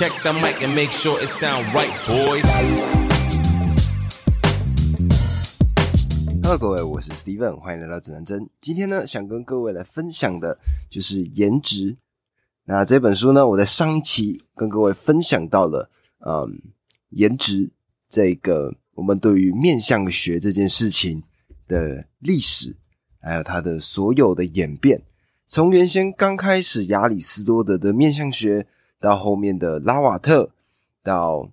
Check the mic and make sure it sound right, boys. Hello，各位，我是 Steven，欢迎来到指南针。今天呢，想跟各位来分享的就是颜值。那这本书呢，我在上一期跟各位分享到了，嗯，颜值这个我们对于面相学这件事情的历史，还有它的所有的演变。从原先刚开始亚里士多德的面相学，到后面的拉瓦特，到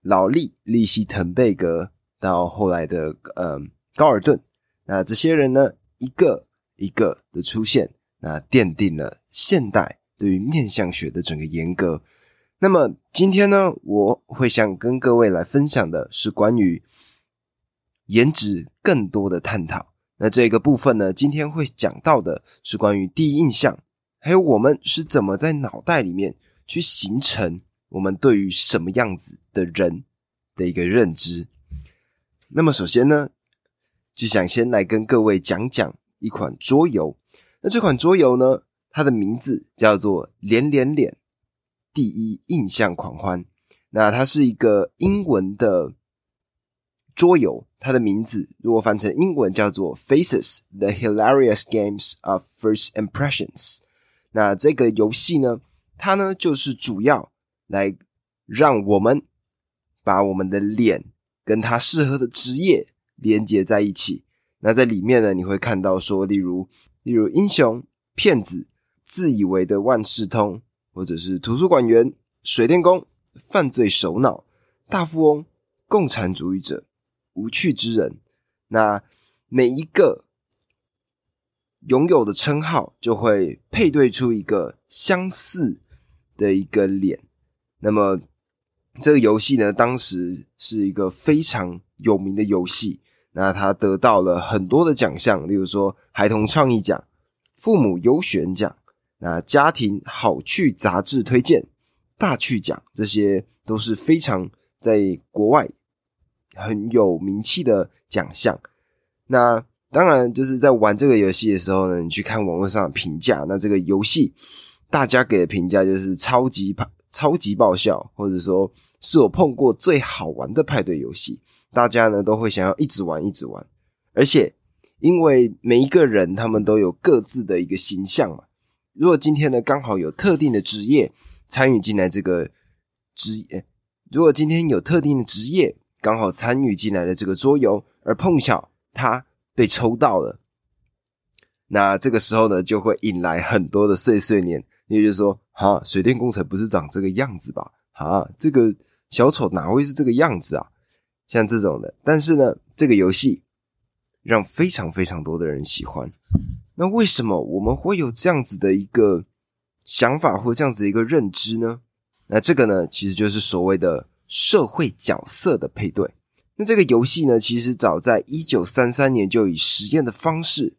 劳利、利希滕贝格，到后来的嗯。高尔顿，那这些人呢，一个一个的出现，那奠定了现代对于面相学的整个严格。那么今天呢，我会想跟各位来分享的是关于颜值更多的探讨。那这个部分呢，今天会讲到的是关于第一印象，还有我们是怎么在脑袋里面去形成我们对于什么样子的人的一个认知。那么首先呢。就想先来跟各位讲讲一款桌游。那这款桌游呢，它的名字叫做《连连脸第一印象狂欢》。那它是一个英文的桌游，它的名字如果翻成英文叫做《Faces: The Hilarious Games of First Impressions》。那这个游戏呢，它呢就是主要来让我们把我们的脸跟它适合的职业。连接在一起，那在里面呢，你会看到说，例如，例如英雄、骗子、自以为的万事通，或者是图书馆员、水电工、犯罪首脑、大富翁、共产主义者、无趣之人。那每一个拥有的称号，就会配对出一个相似的一个脸。那么这个游戏呢，当时是一个非常有名的游戏。那他得到了很多的奖项，例如说孩童创意奖、父母优选奖、那家庭好趣杂志推荐、大趣奖，这些都是非常在国外很有名气的奖项。那当然就是在玩这个游戏的时候呢，你去看网络上的评价，那这个游戏大家给的评价就是超级超级爆笑，或者说是我碰过最好玩的派对游戏。大家呢都会想要一直玩一直玩，而且因为每一个人他们都有各自的一个形象嘛。如果今天呢刚好有特定的职业参与进来这个职业，如果今天有特定的职业刚好参与进来的这个桌游，而碰巧他被抽到了，那这个时候呢就会引来很多的碎碎念。也就是说，哈，水电工程不是长这个样子吧？哈，这个小丑哪会是这个样子啊？像这种的，但是呢，这个游戏让非常非常多的人喜欢。那为什么我们会有这样子的一个想法或这样子的一个认知呢？那这个呢，其实就是所谓的社会角色的配对。那这个游戏呢，其实早在一九三三年就以实验的方式，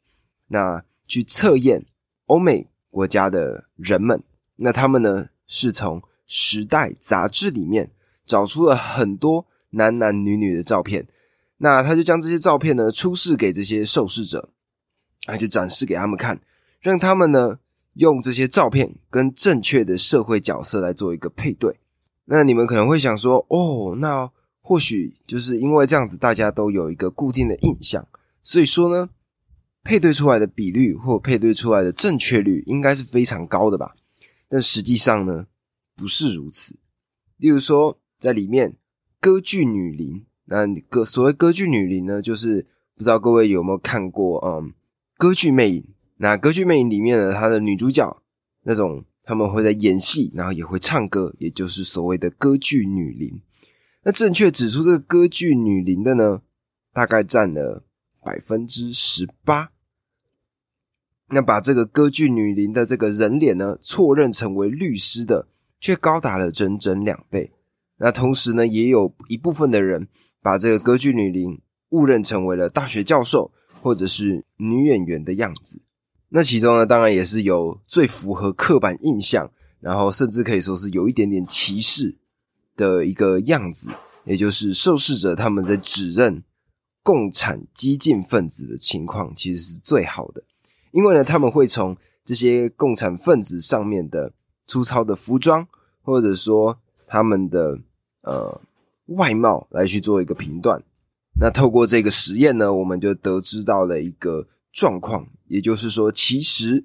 那去测验欧美国家的人们。那他们呢，是从《时代》杂志里面找出了很多。男男女女的照片，那他就将这些照片呢出示给这些受试者，那就展示给他们看，让他们呢用这些照片跟正确的社会角色来做一个配对。那你们可能会想说，哦，那或许就是因为这样子，大家都有一个固定的印象，所以说呢，配对出来的比率或配对出来的正确率应该是非常高的吧？但实际上呢，不是如此。例如说，在里面。歌剧女伶，那歌所谓歌剧女伶呢，就是不知道各位有没有看过嗯，歌剧魅影。那歌剧魅影里面呢，它的女主角那种他们会在演戏，然后也会唱歌，也就是所谓的歌剧女伶。那正确指出这个歌剧女伶的呢，大概占了百分之十八。那把这个歌剧女伶的这个人脸呢，错认成为律师的，却高达了整整两倍。那同时呢，也有一部分的人把这个歌剧女伶误认成为了大学教授或者是女演员的样子。那其中呢，当然也是有最符合刻板印象，然后甚至可以说是有一点点歧视的一个样子，也就是受试者他们在指认共产激进分子的情况，其实是最好的，因为呢，他们会从这些共产分子上面的粗糙的服装。或者说他们的呃外貌来去做一个评断。那透过这个实验呢，我们就得知到了一个状况，也就是说，其实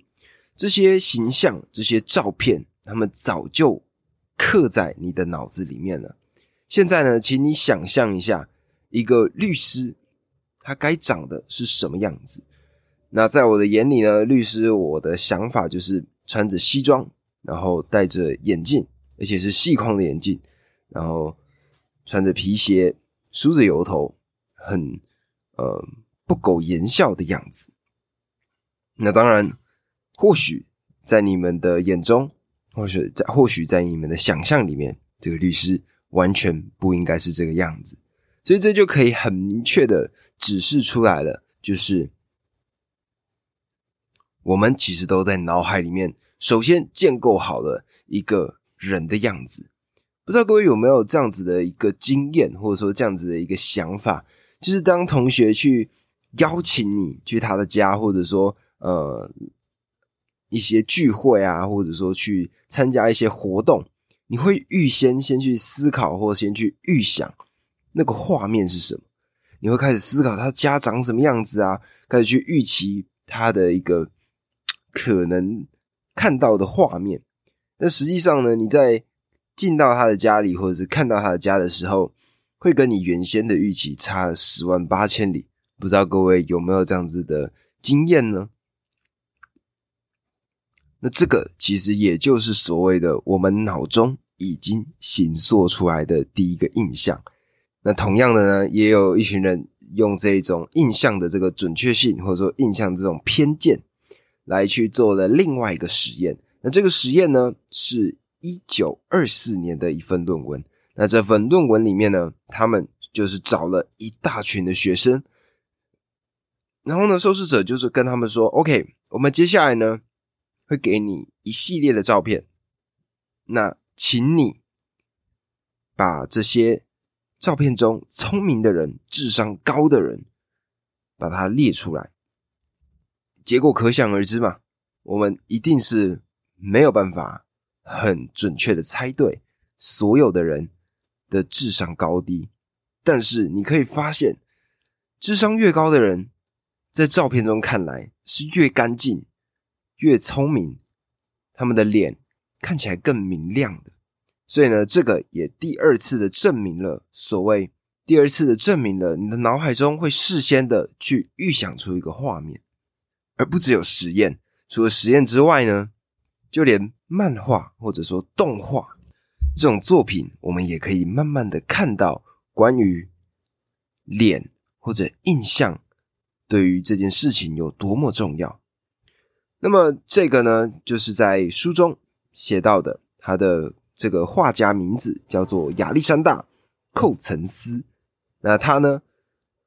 这些形象、这些照片，他们早就刻在你的脑子里面了。现在呢，请你想象一下，一个律师他该长的是什么样子？那在我的眼里呢，律师我的想法就是穿着西装，然后戴着眼镜，而且是细框的眼镜，然后穿着皮鞋，梳着油头。很呃不苟言笑的样子。那当然，或许在你们的眼中，或许在或许在你们的想象里面，这个律师完全不应该是这个样子。所以这就可以很明确的指示出来了，就是我们其实都在脑海里面首先建构好了一个人的样子。不知道各位有没有这样子的一个经验，或者说这样子的一个想法？就是当同学去邀请你去他的家，或者说呃一些聚会啊，或者说去参加一些活动，你会预先先去思考，或先去预想那个画面是什么？你会开始思考他家长什么样子啊？开始去预期他的一个可能看到的画面。但实际上呢，你在进到他的家里，或者是看到他的家的时候，会跟你原先的预期差十万八千里，不知道各位有没有这样子的经验呢？那这个其实也就是所谓的我们脑中已经形塑出来的第一个印象。那同样的呢，也有一群人用这种印象的这个准确性，或者说印象这种偏见，来去做了另外一个实验。那这个实验呢，是一九二四年的一份论文。那这份论文里面呢，他们就是找了一大群的学生，然后呢，受试者就是跟他们说：“OK，我们接下来呢会给你一系列的照片，那请你把这些照片中聪明的人、智商高的人把它列出来。结果可想而知嘛，我们一定是没有办法很准确的猜对所有的人。”的智商高低，但是你可以发现，智商越高的人，在照片中看来是越干净、越聪明，他们的脸看起来更明亮的。所以呢，这个也第二次的证明了所谓第二次的证明了你的脑海中会事先的去预想出一个画面，而不只有实验。除了实验之外呢，就连漫画或者说动画。这种作品，我们也可以慢慢的看到关于脸或者印象对于这件事情有多么重要。那么这个呢，就是在书中写到的，他的这个画家名字叫做亚历山大·寇岑斯。那他呢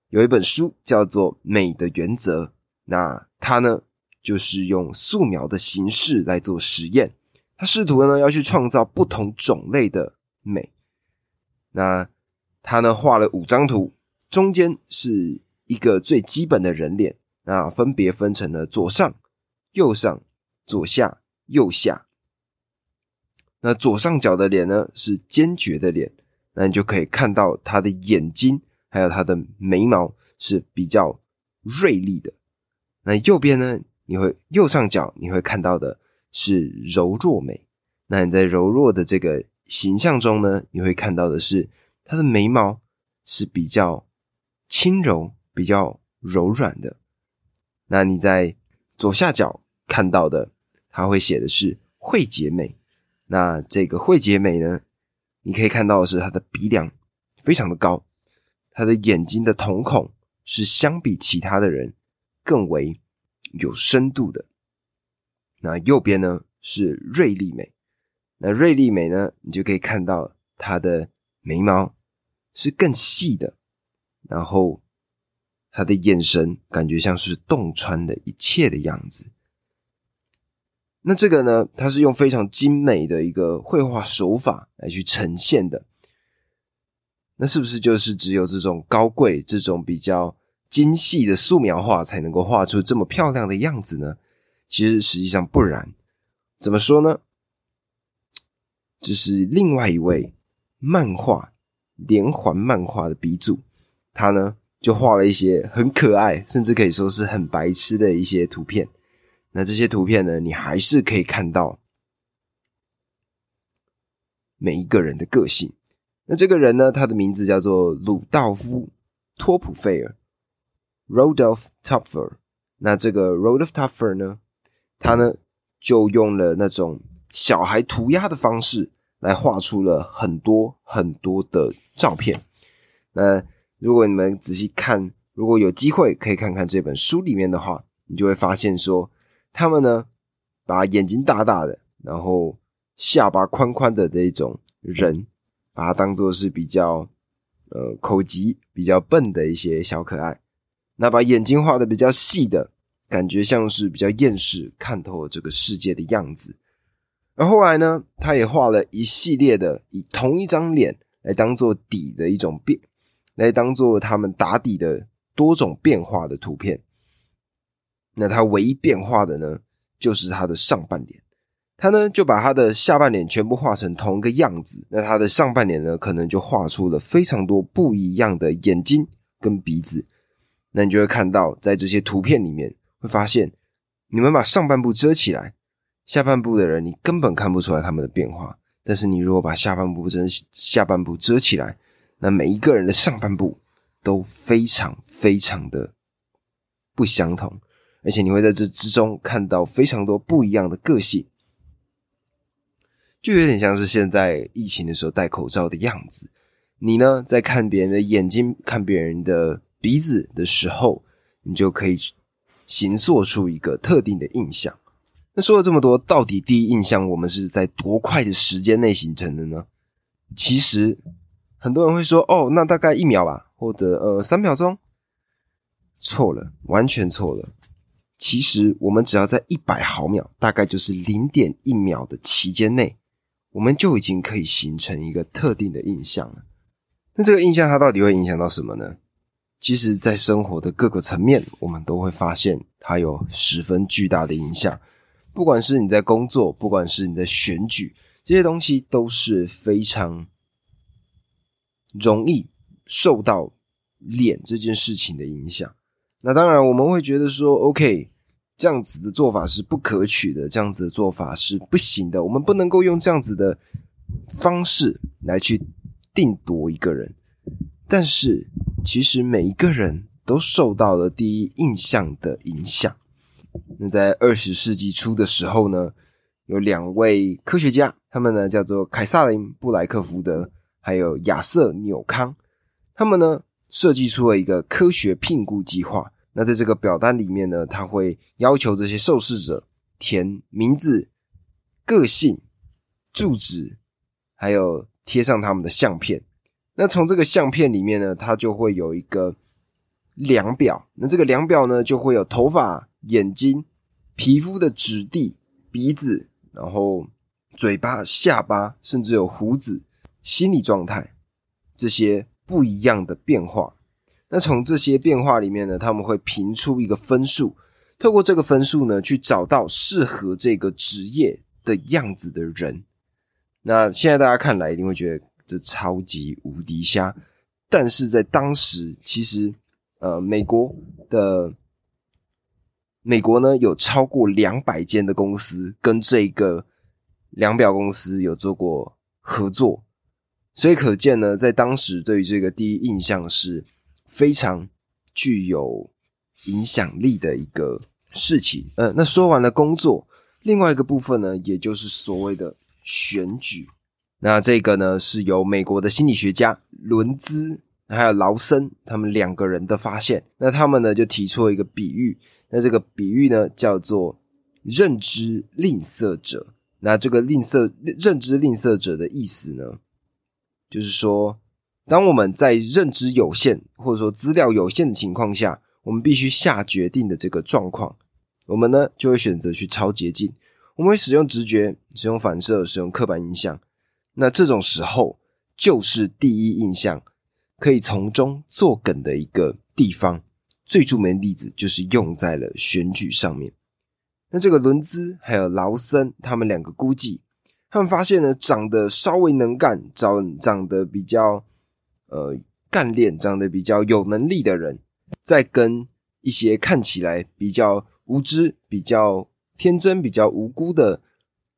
有一本书叫做《美的原则》，那他呢就是用素描的形式来做实验。他试图呢要去创造不同种类的美，那他呢画了五张图，中间是一个最基本的人脸，那分别分成了左上、右上、左下、右下。那左上角的脸呢是坚决的脸，那你就可以看到他的眼睛还有他的眉毛是比较锐利的。那右边呢，你会右上角你会看到的。是柔弱美，那你在柔弱的这个形象中呢，你会看到的是他的眉毛是比较轻柔、比较柔软的。那你在左下角看到的，他会写的是慧洁美。那这个慧洁美呢，你可以看到的是她的鼻梁非常的高，她的眼睛的瞳孔是相比其他的人更为有深度的。那右边呢是锐利美，那锐利美呢，你就可以看到她的眉毛是更细的，然后她的眼神感觉像是洞穿了一切的样子。那这个呢，它是用非常精美的一个绘画手法来去呈现的。那是不是就是只有这种高贵、这种比较精细的素描画才能够画出这么漂亮的样子呢？其实实际上不然，怎么说呢？这是另外一位漫画连环漫画的鼻祖，他呢就画了一些很可爱，甚至可以说是很白痴的一些图片。那这些图片呢，你还是可以看到每一个人的个性。那这个人呢，他的名字叫做鲁道夫·托普费尔 （Rodolph Topfer）。那这个 Rodolph Topfer 呢，他呢就用了那种小孩涂鸦的方式来画出了很多很多的照片。那如果你们仔细看，如果有机会可以看看这本书里面的话，你就会发现说，他们呢把眼睛大大的，然后下巴宽宽的这一种人。把它当做是比较呃口疾、比较笨的一些小可爱，那把眼睛画的比较细的，感觉像是比较厌世、看透了这个世界的样子。而后来呢，他也画了一系列的以同一张脸来当做底的一种变，来当做他们打底的多种变化的图片。那他唯一变化的呢，就是他的上半脸。他呢就把他的下半脸全部画成同一个样子，那他的上半脸呢，可能就画出了非常多不一样的眼睛跟鼻子。那你就会看到，在这些图片里面，会发现你们把上半部遮起来，下半部的人你根本看不出来他们的变化。但是你如果把下半部遮下半部遮起来，那每一个人的上半部都非常非常的不相同，而且你会在这之中看到非常多不一样的个性。就有点像是现在疫情的时候戴口罩的样子。你呢，在看别人的眼睛、看别人的鼻子的时候，你就可以形塑出一个特定的印象。那说了这么多，到底第一印象我们是在多快的时间内形成的呢？其实很多人会说：“哦，那大概一秒吧，或者呃三秒钟。”错了，完全错了。其实我们只要在一百毫秒，大概就是零点一秒的期间内。我们就已经可以形成一个特定的印象了。那这个印象它到底会影响到什么呢？其实，在生活的各个层面，我们都会发现它有十分巨大的影响。不管是你在工作，不管是你在选举，这些东西都是非常容易受到脸这件事情的影响。那当然，我们会觉得说，OK。这样子的做法是不可取的，这样子的做法是不行的。我们不能够用这样子的方式来去定夺一个人。但是，其实每一个人都受到了第一印象的影响。那在二十世纪初的时候呢，有两位科学家，他们呢叫做凯撒林布莱克福德，还有亚瑟纽康，他们呢设计出了一个科学聘雇计划。那在这个表单里面呢，他会要求这些受试者填名字、个性、住址，还有贴上他们的相片。那从这个相片里面呢，它就会有一个量表。那这个量表呢，就会有头发、眼睛、皮肤的质地、鼻子，然后嘴巴、下巴，甚至有胡子、心理状态这些不一样的变化。那从这些变化里面呢，他们会评出一个分数，透过这个分数呢，去找到适合这个职业的样子的人。那现在大家看来一定会觉得这超级无敌瞎，但是在当时，其实呃，美国的美国呢有超过两百间的公司跟这个量表公司有做过合作，所以可见呢，在当时对于这个第一印象是。非常具有影响力的一个事情。呃，那说完了工作，另外一个部分呢，也就是所谓的选举。那这个呢，是由美国的心理学家伦兹还有劳森他们两个人的发现。那他们呢，就提出了一个比喻。那这个比喻呢，叫做认知吝啬者。那这个吝啬认知吝啬者的意思呢，就是说。当我们在认知有限或者说资料有限的情况下，我们必须下决定的这个状况，我们呢就会选择去超捷径。我们会使用直觉、使用反射、使用刻板印象。那这种时候，就是第一印象可以从中作梗的一个地方。最著名的例子就是用在了选举上面。那这个伦兹还有劳森他们两个估计，他们发现呢，长得稍微能干、长长得比较呃干练、长得比较有能力的人，在跟一些看起来比较无知、比较天真、比较无辜的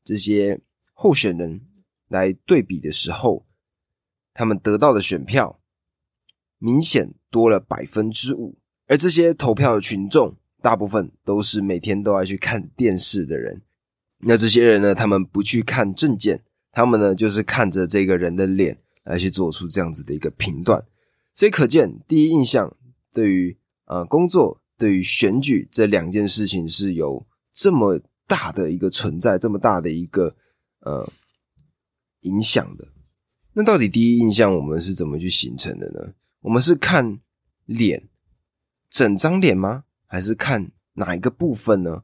这些候选人来对比的时候，他们得到的选票明显多了百分之五，而这些投票的群众大部分都是每天都要去看电视的人。那这些人呢，他们不去看证件，他们呢就是看着这个人的脸来去做出这样子的一个评断。所以可见，第一印象对于呃工作、对于选举这两件事情是有这么大的一个存在，这么大的一个呃影响的。那到底第一印象我们是怎么去形成的呢？我们是看脸，整张脸吗？还是看哪一个部分呢？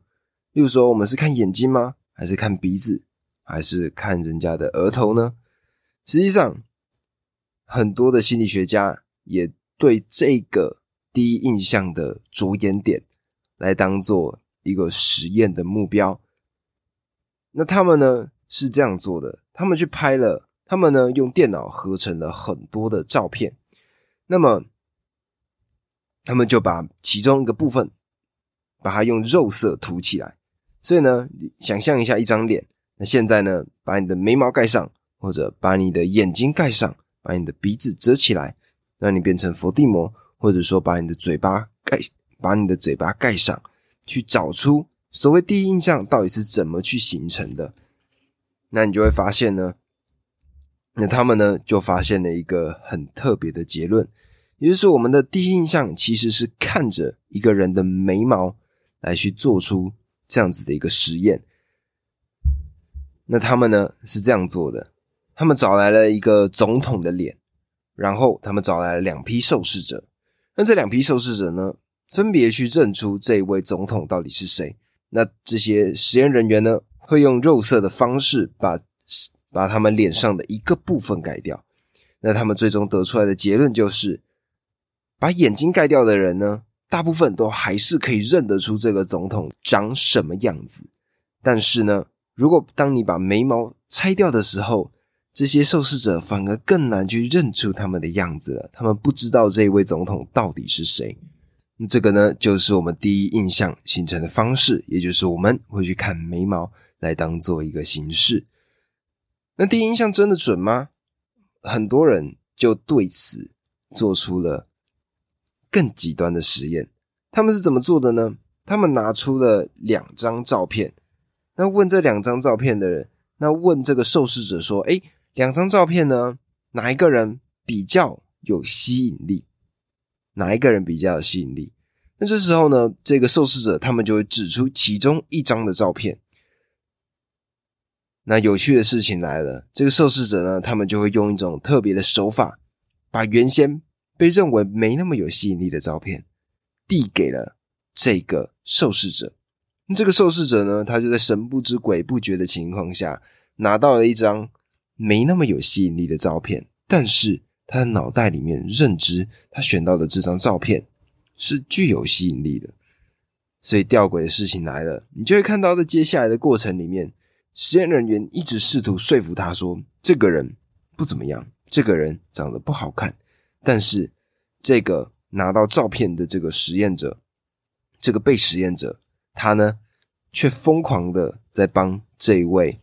例如说，我们是看眼睛吗？还是看鼻子？还是看人家的额头呢？实际上，很多的心理学家也对这个第一印象的着眼点来当做一个实验的目标。那他们呢是这样做的：他们去拍了。他们呢，用电脑合成了很多的照片，那么他们就把其中一个部分，把它用肉色涂起来。所以呢，想象一下一张脸，那现在呢，把你的眉毛盖上，或者把你的眼睛盖上，把你的鼻子遮起来，让你变成伏地魔，或者说把你的嘴巴盖，把你的嘴巴盖上，去找出所谓第一印象到底是怎么去形成的。那你就会发现呢。那他们呢，就发现了一个很特别的结论，也就是我们的第一印象其实是看着一个人的眉毛来去做出这样子的一个实验。那他们呢是这样做的，他们找来了一个总统的脸，然后他们找来了两批受试者，那这两批受试者呢，分别去认出这一位总统到底是谁。那这些实验人员呢，会用肉色的方式把。把他们脸上的一个部分盖掉，那他们最终得出来的结论就是，把眼睛盖掉的人呢，大部分都还是可以认得出这个总统长什么样子。但是呢，如果当你把眉毛拆掉的时候，这些受试者反而更难去认出他们的样子了。他们不知道这一位总统到底是谁。那这个呢，就是我们第一印象形成的方式，也就是我们会去看眉毛来当做一个形式。那第一印象真的准吗？很多人就对此做出了更极端的实验。他们是怎么做的呢？他们拿出了两张照片，那问这两张照片的人，那问这个受试者说：“哎，两张照片呢，哪一个人比较有吸引力？哪一个人比较有吸引力？”那这时候呢，这个受试者他们就会指出其中一张的照片。那有趣的事情来了，这个受试者呢，他们就会用一种特别的手法，把原先被认为没那么有吸引力的照片递给了这个受试者。那这个受试者呢，他就在神不知鬼不觉的情况下，拿到了一张没那么有吸引力的照片，但是他的脑袋里面认知，他选到的这张照片是具有吸引力的。所以吊诡的事情来了，你就会看到在接下来的过程里面。实验人员一直试图说服他说：“这个人不怎么样，这个人长得不好看。”但是，这个拿到照片的这个实验者，这个被实验者，他呢，却疯狂的在帮这一位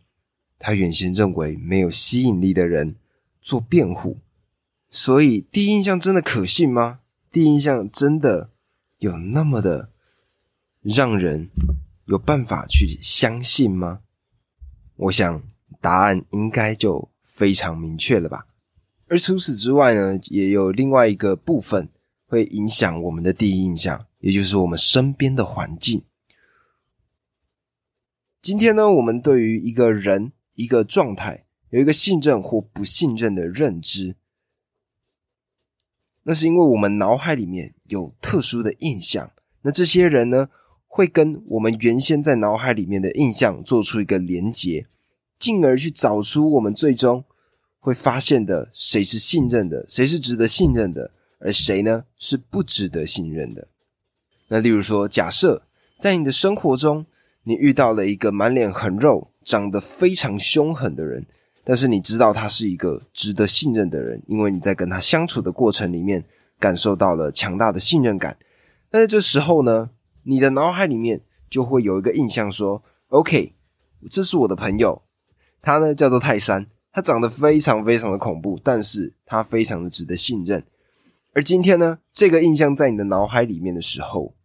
他原先认为没有吸引力的人做辩护。所以，第一印象真的可信吗？第一印象真的有那么的让人有办法去相信吗？我想答案应该就非常明确了吧。而除此之外呢，也有另外一个部分会影响我们的第一印象，也就是我们身边的环境。今天呢，我们对于一个人、一个状态有一个信任或不信任的认知，那是因为我们脑海里面有特殊的印象。那这些人呢？会跟我们原先在脑海里面的印象做出一个连结，进而去找出我们最终会发现的谁是信任的，谁是值得信任的，而谁呢是不值得信任的。那例如说，假设在你的生活中，你遇到了一个满脸横肉、长得非常凶狠的人，但是你知道他是一个值得信任的人，因为你在跟他相处的过程里面感受到了强大的信任感。那在这时候呢，你的脑海里面就会有一个印象说：“OK，这是我的朋友，他呢叫做泰山，他长得非常非常的恐怖，但是他非常的值得信任。”而今天呢，这个印象在你的脑海里面的时候，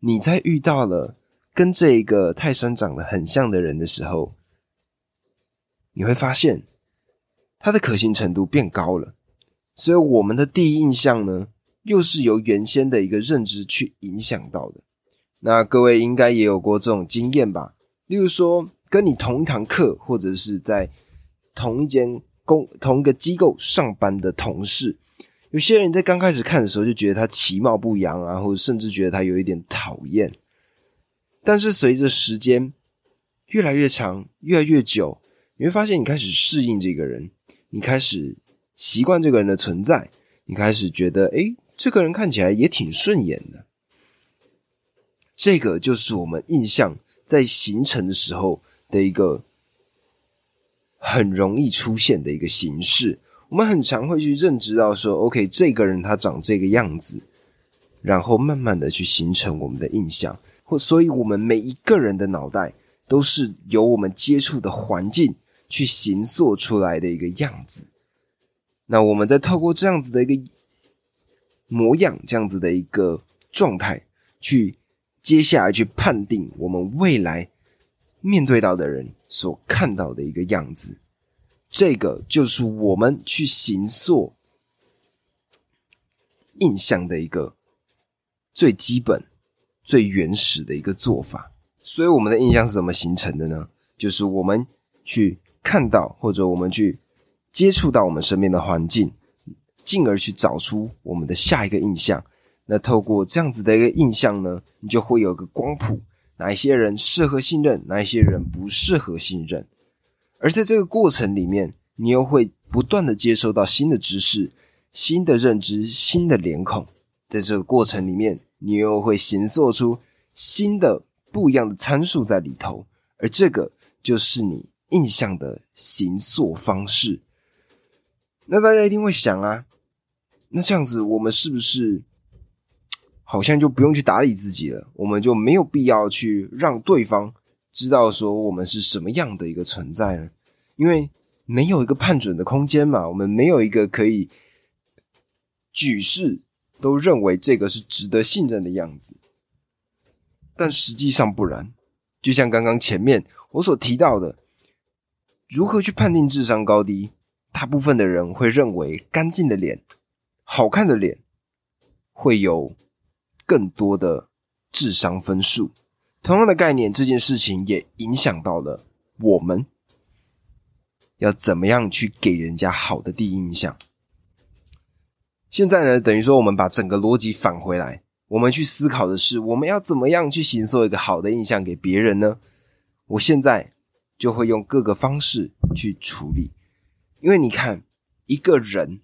你在遇到了跟这一个泰山长得很像的人的时候，你会发现他的可信程度变高了。所以，我们的第一印象呢，又是由原先的一个认知去影响到的。那各位应该也有过这种经验吧？例如说，跟你同一堂课，或者是在同一间公同一个机构上班的同事。有些人在刚开始看的时候就觉得他其貌不扬啊，或者甚至觉得他有一点讨厌。但是随着时间越来越长、越来越久，你会发现你开始适应这个人，你开始习惯这个人的存在，你开始觉得，哎，这个人看起来也挺顺眼的。这个就是我们印象在形成的时候的一个很容易出现的一个形式。我们很常会去认知到说，OK，这个人他长这个样子，然后慢慢的去形成我们的印象，或所以，我们每一个人的脑袋都是由我们接触的环境去形塑出来的一个样子。那我们在透过这样子的一个模样，这样子的一个状态，去接下来去判定我们未来面对到的人所看到的一个样子。这个就是我们去形塑印象的一个最基本、最原始的一个做法。所以，我们的印象是怎么形成的呢？就是我们去看到，或者我们去接触到我们身边的环境，进而去找出我们的下一个印象。那透过这样子的一个印象呢，你就会有个光谱：哪一些人适合信任，哪一些人不适合信任。而在这个过程里面，你又会不断的接收到新的知识、新的认知、新的脸孔。在这个过程里面，你又会形塑出新的不一样的参数在里头。而这个就是你印象的形塑方式。那大家一定会想啊，那这样子我们是不是好像就不用去打理自己了？我们就没有必要去让对方。知道说我们是什么样的一个存在呢？因为没有一个判准的空间嘛，我们没有一个可以举世都认为这个是值得信任的样子。但实际上不然，就像刚刚前面我所提到的，如何去判定智商高低？大部分的人会认为干净的脸、好看的脸会有更多的智商分数。同样的概念，这件事情也影响到了我们要怎么样去给人家好的第一印象。现在呢，等于说我们把整个逻辑返回来，我们去思考的是，我们要怎么样去形塑一个好的印象给别人呢？我现在就会用各个方式去处理，因为你看，一个人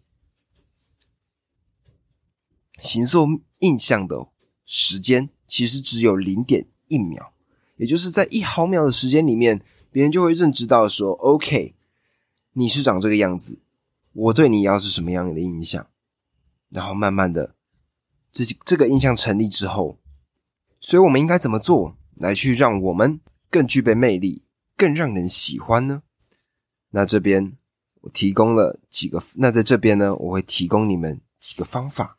形塑印象的时间其实只有零点。一秒，也就是在一毫秒的时间里面，别人就会认知到说：“OK，你是长这个样子，我对你要是什么样的印象？”然后慢慢的，这这个印象成立之后，所以我们应该怎么做来去让我们更具备魅力，更让人喜欢呢？那这边我提供了几个，那在这边呢，我会提供你们几个方法。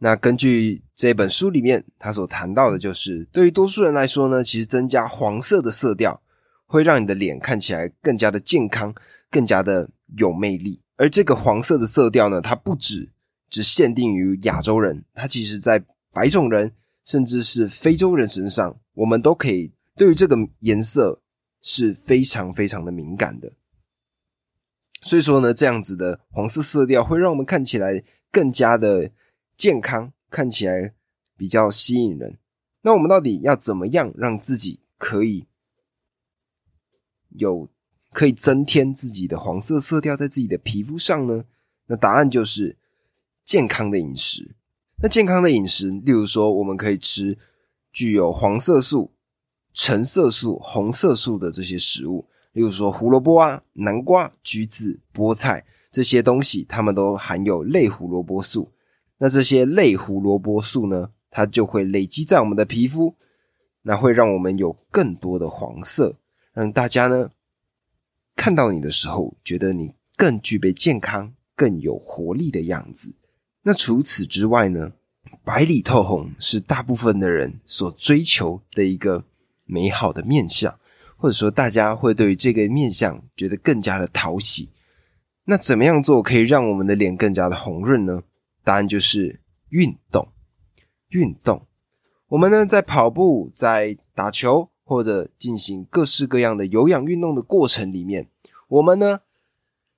那根据这本书里面，他所谈到的就是，对于多数人来说呢，其实增加黄色的色调会让你的脸看起来更加的健康，更加的有魅力。而这个黄色的色调呢，它不止只限定于亚洲人，它其实在白种人甚至是非洲人身上，我们都可以对于这个颜色是非常非常的敏感的。所以说呢，这样子的黄色色调会让我们看起来更加的。健康看起来比较吸引人，那我们到底要怎么样让自己可以有可以增添自己的黄色色调在自己的皮肤上呢？那答案就是健康的饮食。那健康的饮食，例如说，我们可以吃具有黄色素、橙色素、红色素的这些食物，例如说胡萝卜啊、南瓜、橘子、菠菜这些东西，它们都含有类胡萝卜素。那这些类胡萝卜素呢，它就会累积在我们的皮肤，那会让我们有更多的黄色，让大家呢看到你的时候，觉得你更具备健康、更有活力的样子。那除此之外呢，白里透红是大部分的人所追求的一个美好的面相，或者说大家会对于这个面相觉得更加的讨喜。那怎么样做可以让我们的脸更加的红润呢？答案就是运动。运动，我们呢在跑步、在打球或者进行各式各样的有氧运动的过程里面，我们呢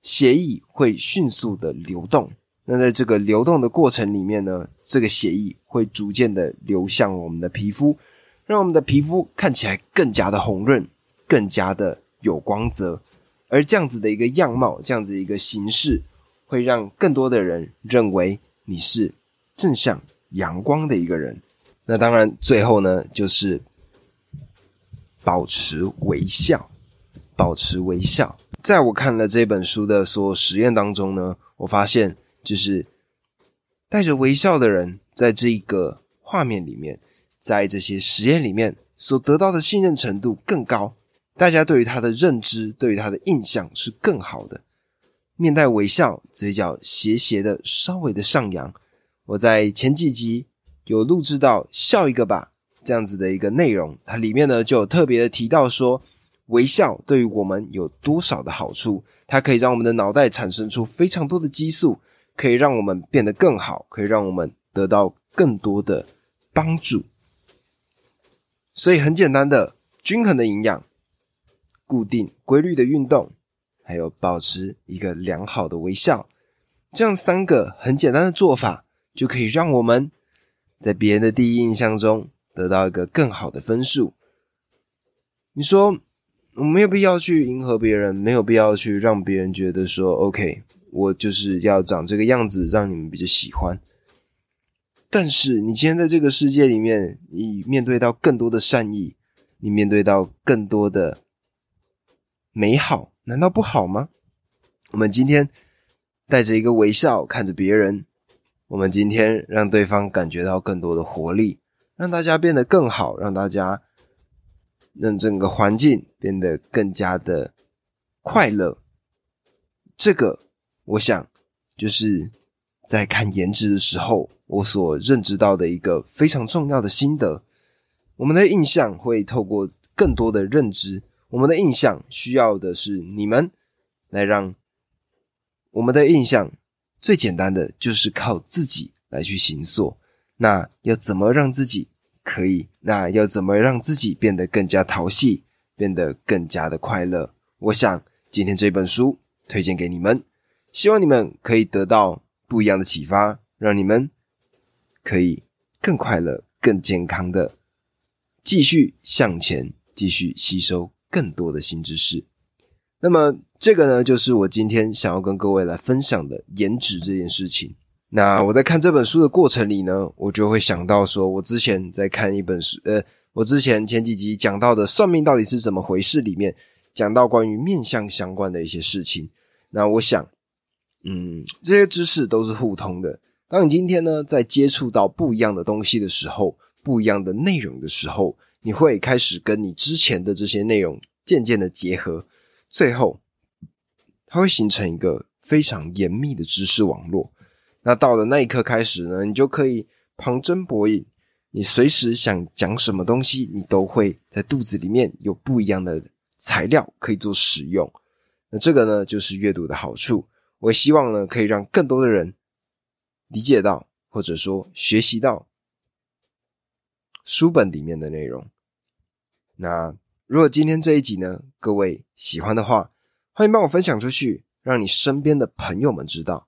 血液会迅速的流动。那在这个流动的过程里面呢，这个血液会逐渐的流向我们的皮肤，让我们的皮肤看起来更加的红润，更加的有光泽。而这样子的一个样貌，这样子一个形式，会让更多的人认为。你是正向阳光的一个人，那当然最后呢，就是保持微笑，保持微笑。在我看了这本书的所有实验当中呢，我发现就是带着微笑的人，在这一个画面里面，在这些实验里面所得到的信任程度更高，大家对于他的认知，对于他的印象是更好的。面带微笑，嘴角斜斜的，稍微的上扬。我在前几集有录制到“笑一个吧”这样子的一个内容，它里面呢就有特别的提到说，微笑对于我们有多少的好处？它可以让我们的脑袋产生出非常多的激素，可以让我们变得更好，可以让我们得到更多的帮助。所以很简单的，均衡的营养，固定规律的运动。还有保持一个良好的微笑，这样三个很简单的做法，就可以让我们在别人的第一印象中得到一个更好的分数。你说我没有必要去迎合别人，没有必要去让别人觉得说 OK，我就是要长这个样子，让你们比较喜欢。但是你今天在这个世界里面，你面对到更多的善意，你面对到更多的美好。难道不好吗？我们今天带着一个微笑看着别人，我们今天让对方感觉到更多的活力，让大家变得更好，让大家让整个环境变得更加的快乐。这个，我想就是在看颜值的时候，我所认知到的一个非常重要的心得。我们的印象会透过更多的认知。我们的印象需要的是你们来让我们的印象最简单的就是靠自己来去行塑。那要怎么让自己可以？那要怎么让自己变得更加淘气，变得更加的快乐？我想今天这本书推荐给你们，希望你们可以得到不一样的启发，让你们可以更快乐、更健康的继续向前，继续吸收。更多的新知识，那么这个呢，就是我今天想要跟各位来分享的颜值这件事情。那我在看这本书的过程里呢，我就会想到说，我之前在看一本书，呃，我之前前几集讲到的算命到底是怎么回事里面，讲到关于面相相关的一些事情。那我想，嗯，这些知识都是互通的。当你今天呢，在接触到不一样的东西的时候，不一样的内容的时候，你会开始跟你之前的这些内容渐渐的结合，最后它会形成一个非常严密的知识网络。那到了那一刻开始呢，你就可以旁征博引，你随时想讲什么东西，你都会在肚子里面有不一样的材料可以做使用。那这个呢，就是阅读的好处。我希望呢，可以让更多的人理解到，或者说学习到。书本里面的内容。那如果今天这一集呢，各位喜欢的话，欢迎帮我分享出去，让你身边的朋友们知道。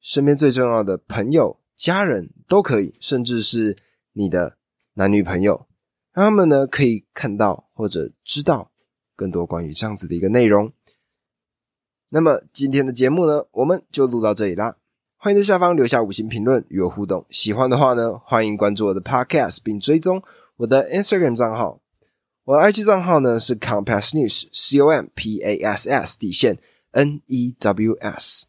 身边最重要的朋友、家人都可以，甚至是你的男女朋友，让他们呢可以看到或者知道更多关于这样子的一个内容。那么今天的节目呢，我们就录到这里啦。欢迎在下方留下五星评论与我互动。喜欢的话呢，欢迎关注我的 Podcast 并追踪我的 Instagram 账号。我的 IG 账号呢是 Compass News C O M P A S S 底线 N E W S。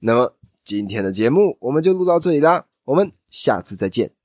那么今天的节目我们就录到这里啦，我们下次再见。